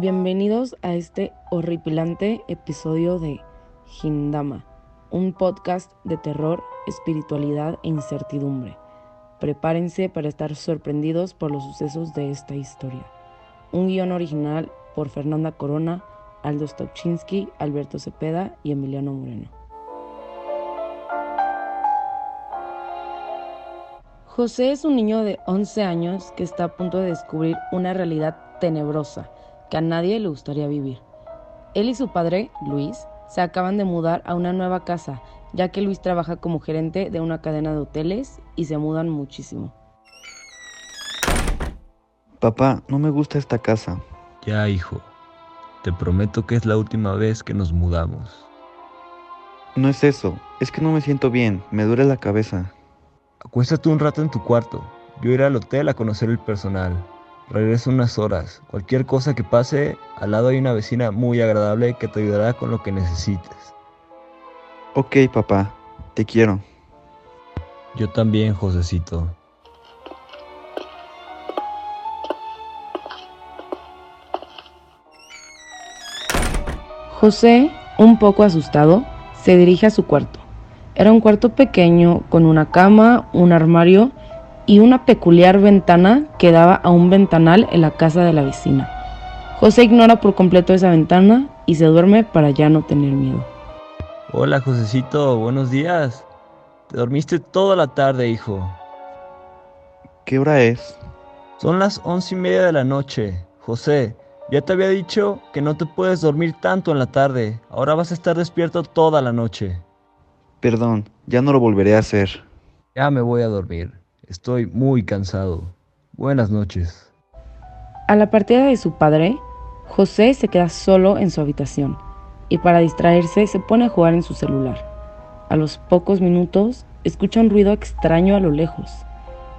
Bienvenidos a este horripilante episodio de Hindama, un podcast de terror, espiritualidad e incertidumbre. Prepárense para estar sorprendidos por los sucesos de esta historia. Un guion original por Fernanda Corona, Aldo Stopchinski, Alberto Cepeda y Emiliano Moreno. José es un niño de 11 años que está a punto de descubrir una realidad tenebrosa que a nadie le gustaría vivir. Él y su padre, Luis, se acaban de mudar a una nueva casa, ya que Luis trabaja como gerente de una cadena de hoteles y se mudan muchísimo. Papá, no me gusta esta casa. Ya, hijo. Te prometo que es la última vez que nos mudamos. No es eso, es que no me siento bien, me duele la cabeza. Acuéstate un rato en tu cuarto. Yo iré al hotel a conocer el personal. Regreso unas horas. Cualquier cosa que pase, al lado hay una vecina muy agradable que te ayudará con lo que necesites. Ok, papá, te quiero. Yo también, Josecito. José, un poco asustado, se dirige a su cuarto. Era un cuarto pequeño con una cama, un armario y una peculiar ventana que daba a un ventanal en la casa de la vecina. José ignora por completo esa ventana y se duerme para ya no tener miedo. Hola, Josecito, buenos días. Te dormiste toda la tarde, hijo. ¿Qué hora es? Son las once y media de la noche. José, ya te había dicho que no te puedes dormir tanto en la tarde. Ahora vas a estar despierto toda la noche. Perdón, ya no lo volveré a hacer. Ya me voy a dormir. Estoy muy cansado. Buenas noches. A la partida de su padre, José se queda solo en su habitación y para distraerse se pone a jugar en su celular. A los pocos minutos escucha un ruido extraño a lo lejos.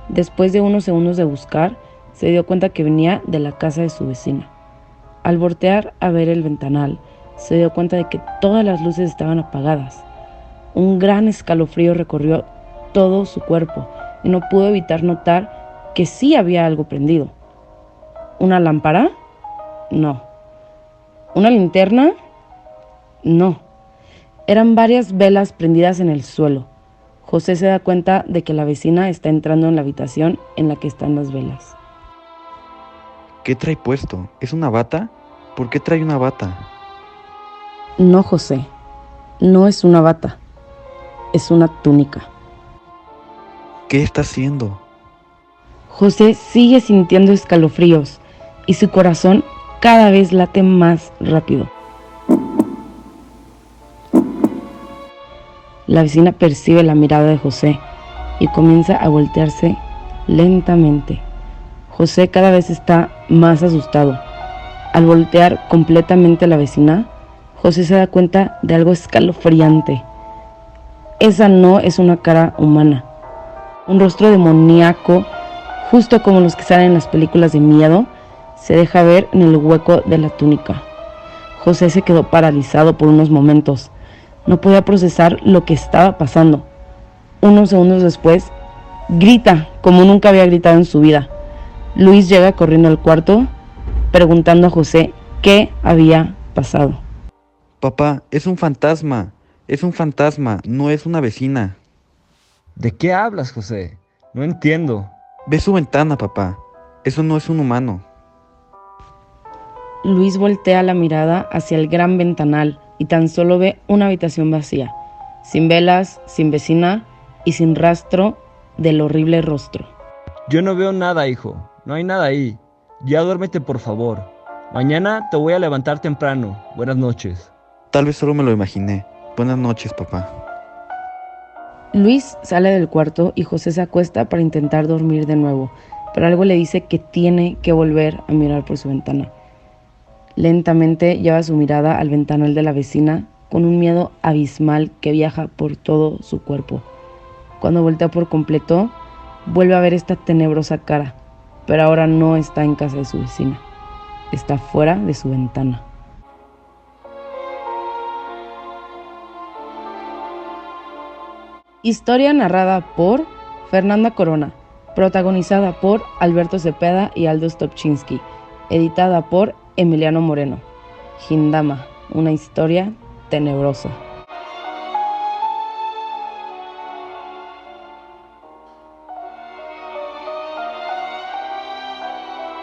Después de unos segundos de buscar, se dio cuenta que venía de la casa de su vecina. Al voltear a ver el ventanal, se dio cuenta de que todas las luces estaban apagadas. Un gran escalofrío recorrió todo su cuerpo no pudo evitar notar que sí había algo prendido. ¿Una lámpara? No. ¿Una linterna? No. Eran varias velas prendidas en el suelo. José se da cuenta de que la vecina está entrando en la habitación en la que están las velas. ¿Qué trae puesto? ¿Es una bata? ¿Por qué trae una bata? No, José. No es una bata. Es una túnica. ¿Qué está haciendo? José sigue sintiendo escalofríos y su corazón cada vez late más rápido. La vecina percibe la mirada de José y comienza a voltearse lentamente. José cada vez está más asustado. Al voltear completamente a la vecina, José se da cuenta de algo escalofriante. Esa no es una cara humana. Un rostro demoníaco, justo como los que salen en las películas de miedo, se deja ver en el hueco de la túnica. José se quedó paralizado por unos momentos. No podía procesar lo que estaba pasando. Unos segundos después, grita como nunca había gritado en su vida. Luis llega corriendo al cuarto, preguntando a José qué había pasado. Papá, es un fantasma. Es un fantasma, no es una vecina. ¿De qué hablas, José? No entiendo. Ve su ventana, papá. Eso no es un humano. Luis voltea la mirada hacia el gran ventanal y tan solo ve una habitación vacía, sin velas, sin vecina y sin rastro del horrible rostro. Yo no veo nada, hijo. No hay nada ahí. Ya duérmete, por favor. Mañana te voy a levantar temprano. Buenas noches. Tal vez solo me lo imaginé. Buenas noches, papá. Luis sale del cuarto y José se acuesta para intentar dormir de nuevo, pero algo le dice que tiene que volver a mirar por su ventana. Lentamente lleva su mirada al ventanal de la vecina con un miedo abismal que viaja por todo su cuerpo. Cuando voltea por completo, vuelve a ver esta tenebrosa cara, pero ahora no está en casa de su vecina, está fuera de su ventana. Historia narrada por Fernanda Corona, protagonizada por Alberto Cepeda y Aldo Stopchinski, editada por Emiliano Moreno. Gindama, una historia tenebrosa.